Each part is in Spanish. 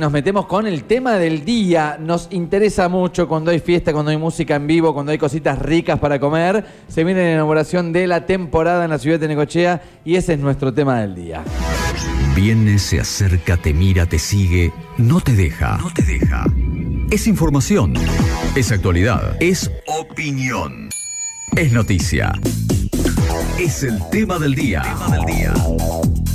Nos metemos con el tema del día. Nos interesa mucho cuando hay fiesta, cuando hay música en vivo, cuando hay cositas ricas para comer. Se viene la inauguración de la temporada en la ciudad de Necochea y ese es nuestro tema del día. Viene, se acerca, te mira, te sigue, no te deja. No te deja. Es información. Es actualidad. Es opinión. Es noticia. Es el tema del día. Tema del día.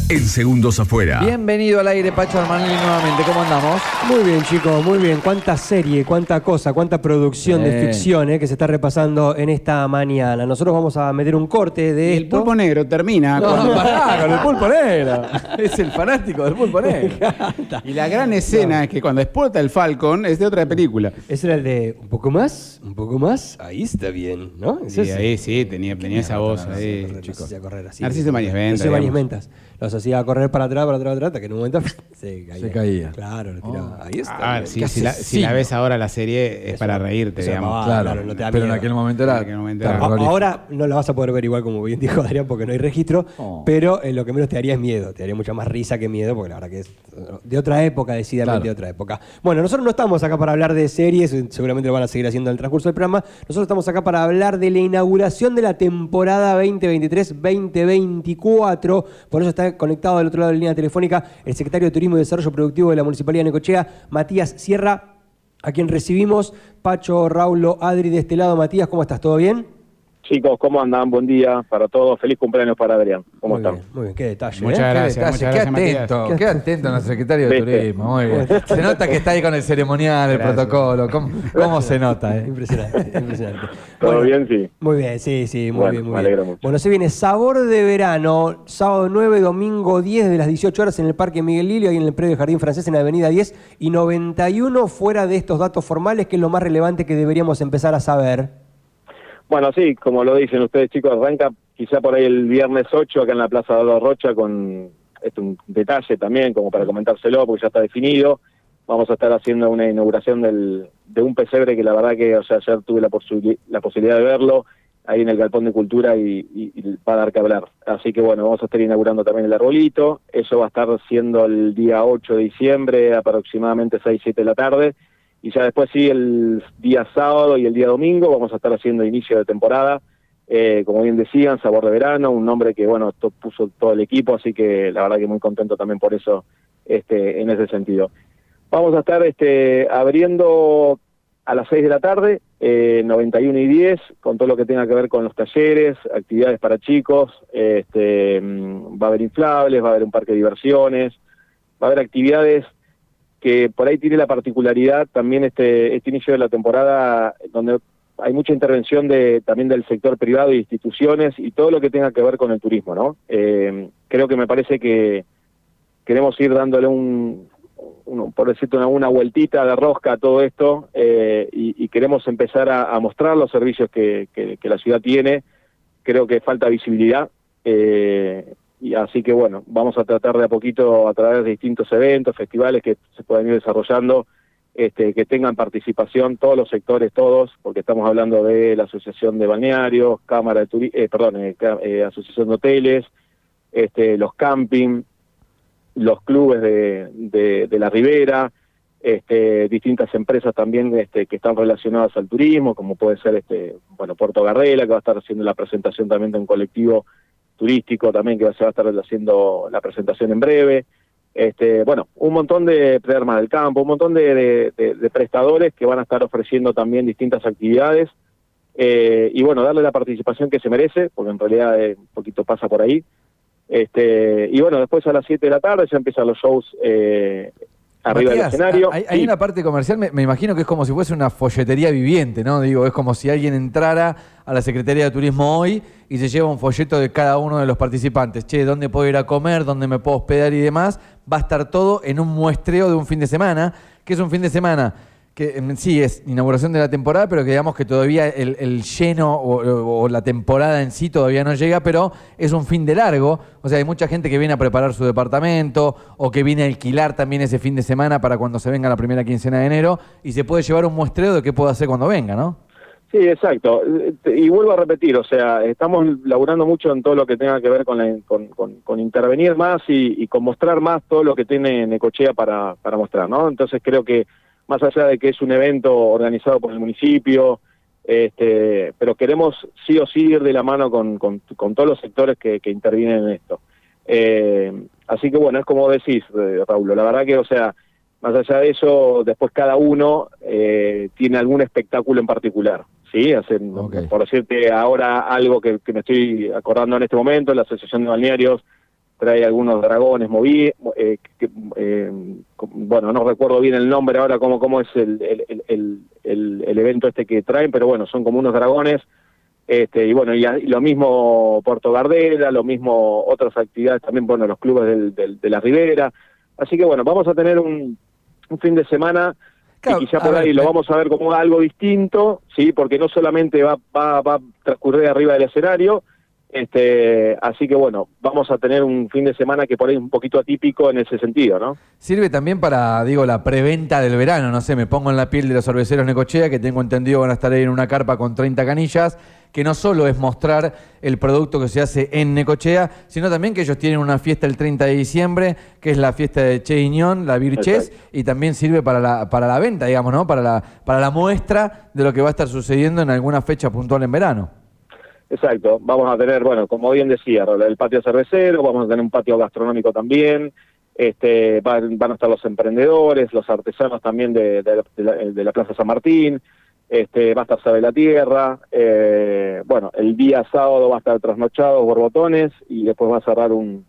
En segundos afuera. Bienvenido al aire, Pacho Armanelli, nuevamente. ¿Cómo andamos? Muy bien, chicos, muy bien. Cuánta serie, cuánta cosa, cuánta producción de ficción eh, que se está repasando en esta mañana. Nosotros vamos a meter un corte de Y el esto. pulpo negro termina No, cuando- pará, con el pulpo negro. Es el fanático del pulpo negro. Y la gran escena es que cuando explota el Falcon es de otra película. Ese era el de un poco más, un poco más. Ahí está bien, ¿no? Sí, ahí sí, tenía, tenía esa voz ahí. Narciso Ibáñez Ventas, Narciso. Ventas. Los hacía correr para atrás, para atrás, para atrás, hasta que en un momento se caía. Se caía. Claro, lo tiraba. Ahí está. Ah, sí, si, la, si la ves ahora la serie es Eso- para reírte, eso digamos. va, Claro, claro, no te da pero en aquel momento era. En aquel momento era- A- terrorífico. Ahora no la vas a poder ver igual como bien dijo Adrián porque no hay registro, Oh. pero eh, lo que menos te daría es miedo, te daría mucha más risa que miedo porque la verdad que es de otra época, decididamente Claro. de otra época. Bueno, nosotros no estamos acá para hablar de series, seguramente lo van a seguir haciendo en el transcurso del programa, nosotros estamos acá para hablar de la inauguración de la temporada 2023-2024, por eso está conectado del otro lado de la línea telefónica el secretario de Turismo y Desarrollo Productivo de la Municipalidad de Necochea, Matías Sierra, a quien recibimos, Pacho, Raulo, Adri de este lado. Matías, ¿cómo estás? ¿Todo bien? Chicos, ¿cómo andan? Buen día para todos. Feliz cumpleaños para Adrián. ¿Cómo muy están? Bien, muy bien, qué detalle. Muchas ¿eh? Qué gracias, detalle, muchas qué gracias, Matías. atento, qué atento nuestro secretario de. Turismo. Muy bien. Se nota que está ahí con el ceremonial, el Gracias. protocolo. ¿Cómo, cómo se nota? eh? Impresionante, impresionante. ¿Todo Bueno, bien? Sí. Muy bien, sí, sí, muy Bueno, bien, muy me bien. mucho. Bueno, se viene Sabor de Verano, sábado 9, domingo 10 de las 18 horas en el Parque Miguel Lilio, ahí en el predio Jardín Francés en la Avenida 10 y 91 fuera de estos datos formales, que es lo más relevante que deberíamos empezar a saber. Bueno, sí, como lo dicen ustedes, chicos, arranca quizá por ahí el viernes 8 acá en la Plaza de la Rocha con este, un detalle también, como para comentárselo, porque ya está definido. Vamos a estar haciendo una inauguración del, de un pesebre que la verdad que, ayer tuve la, la posibilidad de verlo ahí en el Galpón de Cultura y, y- y va a dar que hablar. Así que bueno, vamos a estar inaugurando también el arbolito. Eso va a estar siendo el día 8 de diciembre, aproximadamente 6, 7 de la tarde. Y ya después sí, el día sábado y el día domingo vamos a estar haciendo inicio de temporada. Eh, como bien decían, Sabor de Verano, un nombre que, bueno, puso todo el equipo, así que la verdad que muy contento también por eso, este, en ese sentido. Vamos a estar este, abriendo a las 6 de la tarde, eh, 91 y 10, con todo lo que tenga que ver con los talleres, actividades para chicos, este, mm, va a haber inflables, va a haber un parque de diversiones, va a haber actividades que por ahí tiene la particularidad también este, este inicio de la temporada donde hay mucha intervención de también del sector privado y instituciones y todo lo que tenga que ver con el turismo, ¿no? Eh, creo que me parece que queremos ir dándole un, por decirte una, una vueltita de rosca a todo esto eh, y, queremos empezar a, a mostrar los servicios que, que- que la ciudad tiene. Creo que falta visibilidad eh, y así que bueno, vamos a tratar de a poquito a través de distintos eventos, festivales que se puedan ir desarrollando, este, que tengan participación todos los sectores, todos, porque estamos hablando de la Asociación de Balnearios, Cámara de Turi eh, perdón, eh, eh, Asociación de Hoteles, este, los camping, los clubes de, de, de la Ribera, este, distintas empresas también este, que están relacionadas al turismo, como puede ser este, bueno, Puerto Garrela, que va a estar haciendo la presentación también de un colectivo turístico también que se va a estar haciendo la presentación en breve. Este, bueno, un montón de Prederma del Campo, un montón de prestadores que van a estar ofreciendo también distintas actividades. Eh, y bueno, darle la participación que se merece, porque en realidad eh, un poquito pasa por ahí. Este, y bueno, después a las 7 de la tarde ya empiezan los shows eh, arriba Matías, del escenario. Hay, una parte comercial, me, me imagino que es como si fuese una folletería viviente, ¿no? Digo, es como si alguien entrara a la Secretaría de Turismo hoy y se lleva un folleto de cada uno de los participantes. Che, ¿dónde puedo ir a comer? ¿Dónde me puedo hospedar y demás? Va a estar todo en un muestreo de un fin de semana, que es un fin de semana que em, sí es inauguración de la temporada, pero que digamos que todavía el, el lleno o, la temporada en sí todavía no llega, pero es un fin de largo. O sea, hay mucha gente que viene a preparar su departamento o que viene a alquilar también ese fin de semana para cuando se venga la primera quincena de enero y se puede llevar un muestreo de qué puede hacer cuando venga, ¿no? Sí, exacto. Y vuelvo a repetir, o sea, estamos laburando mucho en todo lo que tenga que ver con, la- con, con- intervenir más y, y con mostrar más todo lo que tiene Necochea para, para mostrar, ¿no? Entonces creo que más allá de que es un evento organizado por el municipio, este, pero queremos sí o sí ir de la mano con, con- con todos los sectores que, que intervienen en esto. Eh, así que bueno, es como decís, eh, Raúl, la verdad que, o sea, más allá de eso, después cada uno eh, tiene algún espectáculo en particular. ¿sí? Hacen, Ok. Por decirte ahora algo que, que me estoy acordando en este momento, la Asociación de Balnearios trae algunos dragones moví, eh, que- eh, bueno, no recuerdo bien el nombre ahora, cómo, cómo es el, el, el- el- evento este que traen, pero bueno, son como unos dragones. Este, y bueno, y, y lo mismo Puerto Gardela, lo mismo otras actividades también, bueno, los clubes del- del- de la Ribera. Así que bueno, vamos a tener un, un fin de semana Claro, y quizá por ver, ahí lo me- vamos a ver como algo distinto, sí, porque no solamente va, va, va a transcurrir arriba del escenario, este, así que bueno, vamos a tener un fin de semana que por ahí es un poquito atípico en ese sentido, ¿no? Sirve también para, digo, la preventa del verano. No sé, me pongo en la piel de los cerveceros Necochea, que tengo entendido van a estar ahí en una carpa con 30 canillas, que no solo es mostrar el producto que se hace en Necochea, sino también que ellos tienen una fiesta el 30 de diciembre, que es la fiesta de Che Iñón, la Virches, y también sirve para la, para la venta, digamos, ¿no? Para la, para la muestra de lo que va a estar sucediendo en alguna fecha puntual en verano. Exacto, vamos a tener, bueno, como bien decía, el patio cervecero, vamos a tener un patio gastronómico también, este, van, van a estar los emprendedores, los artesanos también de, la, de la Plaza San Martín, este, va a estar Sabe la Tierra, eh, bueno, el día sábado va a estar Trasnochados, Borbotones, y después va a cerrar un,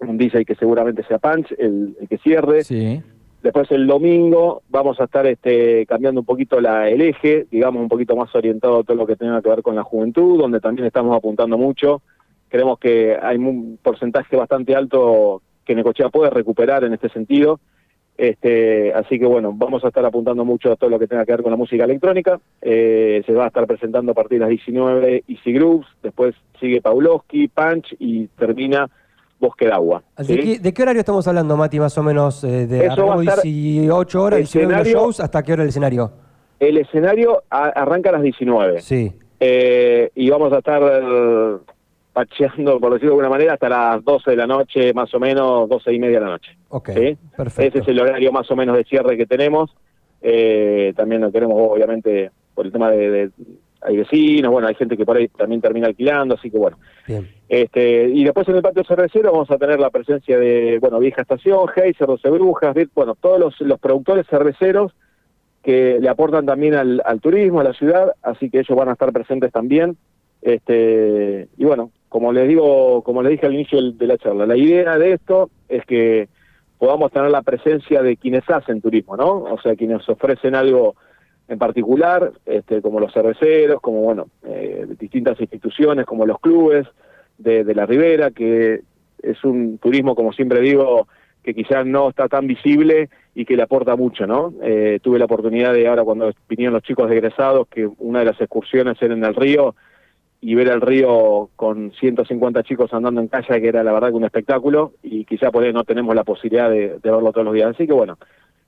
un DJ que seguramente sea Punch, el, el que cierre. Sí. Después el domingo vamos a estar este, cambiando un poquito la, el eje, digamos un poquito más orientado a todo lo que tenga que ver con la juventud, donde también estamos apuntando mucho. Creemos que hay un porcentaje bastante alto que Necochea puede recuperar en este sentido. Este, así que bueno, vamos a estar apuntando mucho a todo lo que tenga que ver con la música electrónica. Eh, se va a estar presentando a partir de las 19 Easy Grooves, después sigue Pavlovsky, Punch y termina Bosque de Agua. ¿De, ¿sí? qué, de qué horario estamos hablando, Mati, más o menos? Eh, ¿De Eso va a arrancamos estar 18 horas, 19 los escenario- shows? ¿Hasta qué hora el escenario? El escenario a- arranca a las 19. Sí. Eh, y vamos a estar eh, pacheando, por decirlo de alguna manera, hasta las 12 de la noche, más o menos, 12 y media de la noche. Ok, ¿sí? perfecto. Ese es el horario más o menos de cierre que tenemos. Eh, también lo queremos, obviamente, por el tema de, de- Hay vecinos, bueno, hay gente que por ahí también termina alquilando, así que bueno. Bien. Este, y después en el patio cervecero vamos a tener la presencia de, bueno, Vieja Estación, Heiser, Doce Brujas, Vir- bueno, todos los, los productores cerveceros que le aportan también al, al turismo, a la ciudad, así que ellos van a estar presentes también. Este, y bueno, como les digo, como les dije al inicio de la charla, la idea de esto es que podamos tener la presencia de quienes hacen turismo, ¿no? O sea, quienes ofrecen algo en particular, este, como los cerveceros, como bueno, eh, distintas instituciones, como los clubes de, de la Ribera, que es un turismo, como siempre digo, que quizás no está tan visible y que le aporta mucho, ¿no? Eh, tuve la oportunidad de ahora cuando vinieron los chicos egresados, que una de las excursiones era en el río, y ver el río con 150 chicos andando en calle, que era la verdad que un espectáculo, y quizá por ahí no tenemos la posibilidad de, de verlo todos los días. Así que bueno,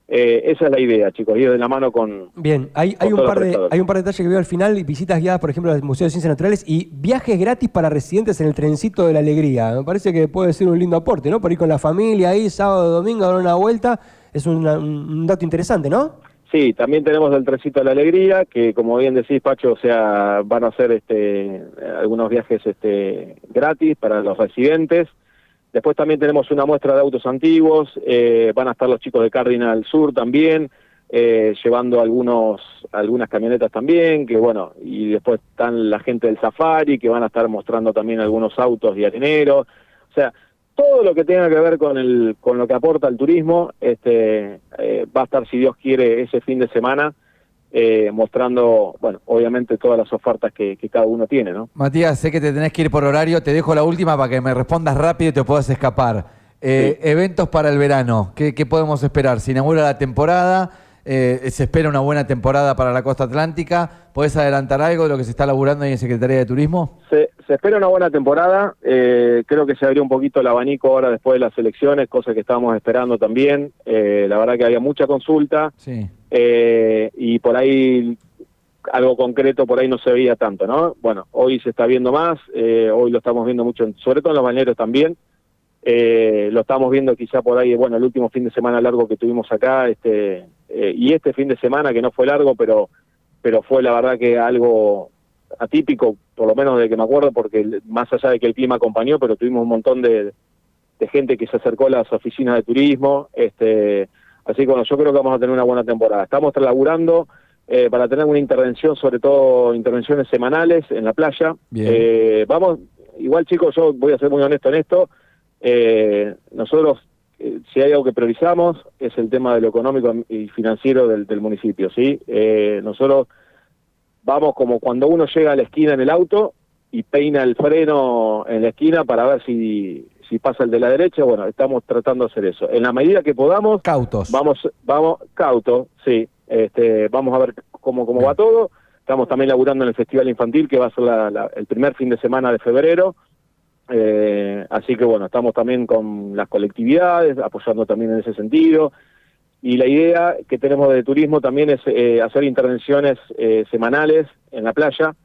eh, esa es la idea, chicos, ir de la mano con... Bien, hay, Con hay, un par de, hay un par de detalles que veo al final, visitas guiadas, por ejemplo, al Museo de Ciencias Naturales y viajes gratis para residentes en el trencito de la alegría. Me parece que puede ser un lindo aporte, ¿no? Por ir con la familia ahí, sábado, domingo, a dar una vuelta. Es una- un dato interesante, ¿no? Sí, también tenemos el Trencito de la Alegría, que como bien decís, Pacho, o sea, van a hacer este, algunos viajes este, gratis para los residentes. Después también tenemos una muestra de autos antiguos, eh, van a estar los chicos de Cardinal Sur también, eh, llevando algunos algunas camionetas también, que bueno, y después están la gente del Safari, que van a estar mostrando también algunos autos de areneros. O sea, todo lo que tenga que ver con el con lo que aporta el turismo este eh, va a estar si Dios quiere ese fin de semana eh, mostrando bueno obviamente todas las ofertas que, que cada uno tiene no Matías, sé que te tenés que ir por horario, te dejo la última para que me respondas rápido y te puedas escapar. Eh, Eventos para el verano, ¿Qué, qué podemos esperar? Se inaugura la temporada, eh, se espera una buena temporada para la costa atlántica. ¿Podés adelantar algo de lo que se está laburando ahí en Secretaría de Turismo? se, se espera una buena temporada eh, creo que se abrió un poquito el abanico ahora después de las elecciones cosa que estábamos esperando también Eh, la verdad que había mucha consulta Sí. Eh, y por ahí algo concreto por ahí no se veía tanto, ¿no? Bueno, hoy se está viendo más, eh, hoy lo estamos viendo mucho, sobre todo en los bañeros también. Eh, lo estamos viendo quizá por ahí, bueno, el último fin de semana largo que tuvimos acá, este eh, y este fin de semana que no fue largo, pero pero fue la verdad que algo atípico, por lo menos de que me acuerdo, porque más allá de que el clima acompañó, pero tuvimos un montón de gente que se acercó a las oficinas de turismo, este, así que bueno, yo creo que vamos a tener una buena temporada. Estamos laburando eh, para tener una intervención, sobre todo intervenciones semanales en la playa. Eh, vamos, igual chicos, yo voy a ser muy honesto en esto, eh, nosotros, eh, si hay algo que priorizamos, es el tema de lo económico y financiero del, del municipio, ¿sí? Eh, nosotros vamos como cuando uno llega a la esquina en el auto y peina el freno en la esquina para ver si, si pasa el de la derecha, bueno, estamos tratando de hacer eso. En la medida que podamos, Cautos. Vamos, vamos, cauto, sí. Este, vamos a ver cómo, cómo va todo. Estamos también laburando en el Festival Infantil, que va a ser la- la- el primer fin de semana de febrero. Eh, así que bueno, estamos también con las colectividades, apoyando también en ese sentido. Y la idea que tenemos de turismo también es eh, hacer intervenciones eh, semanales en la playa,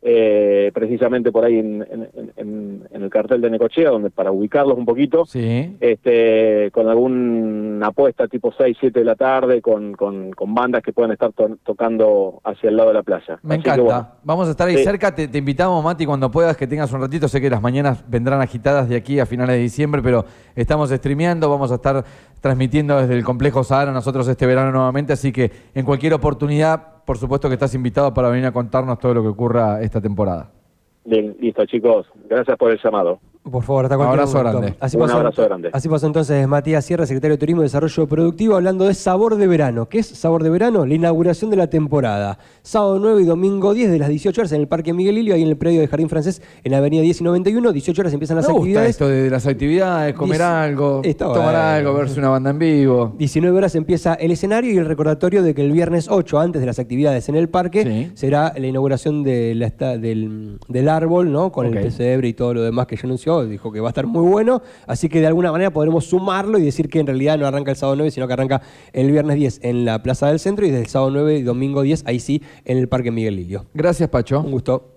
eh, precisamente por ahí en, en- en- en el cartel de Necochea, donde para ubicarlos un poquito Sí. este, con alguna apuesta tipo 6, 7 de la tarde, con, con, con bandas que puedan estar to- tocando hacia el lado de la playa. Me Así que, encanta. bueno, Vamos a estar ahí Sí. cerca. Te, te invitamos, Mati, cuando puedas, que tengas un ratito. Sé que las mañanas vendrán agitadas de aquí a finales de diciembre, pero estamos streameando. Vamos a estar transmitiendo desde el complejo Sahara nosotros este verano nuevamente. Así que en cualquier oportunidad, por supuesto que estás invitado para venir a contarnos todo lo que ocurra esta temporada. bien, listo, chicos. Gracias por el llamado. Por favor, hasta Un cualquier abrazo momento. grande. Así Un pasó, abrazo grande. Así pasó entonces Matías Sierra, secretario de Turismo y Desarrollo Productivo, hablando de Sabor de Verano. ¿Qué es Sabor de Verano? La inauguración de la temporada. Sábado 9 y domingo 10 de las 18 horas en el Parque Miguel Lilio, ahí en el predio de Jardín Francés, en la avenida 10 y 91. 18 horas empiezan Me las gusta actividades. esto de las actividades, comer algo, Está tomar bueno. algo, verse una banda en vivo. 19 horas empieza el escenario y el recordatorio de que el viernes 8, antes de las actividades en el parque, Sí. será la inauguración de la del, del árbol, ¿no? Con el pesebre y todo lo demás que ya anunció. Dijo que va a estar muy bueno. Así que de alguna manera podremos sumarlo y decir que en realidad no arranca el sábado 9, sino que arranca el viernes 10 en la Plaza del Centro y desde el sábado 9 y domingo 10, ahí sí, en el Parque Miguel Lilio. Gracias, Pacho. Un gusto.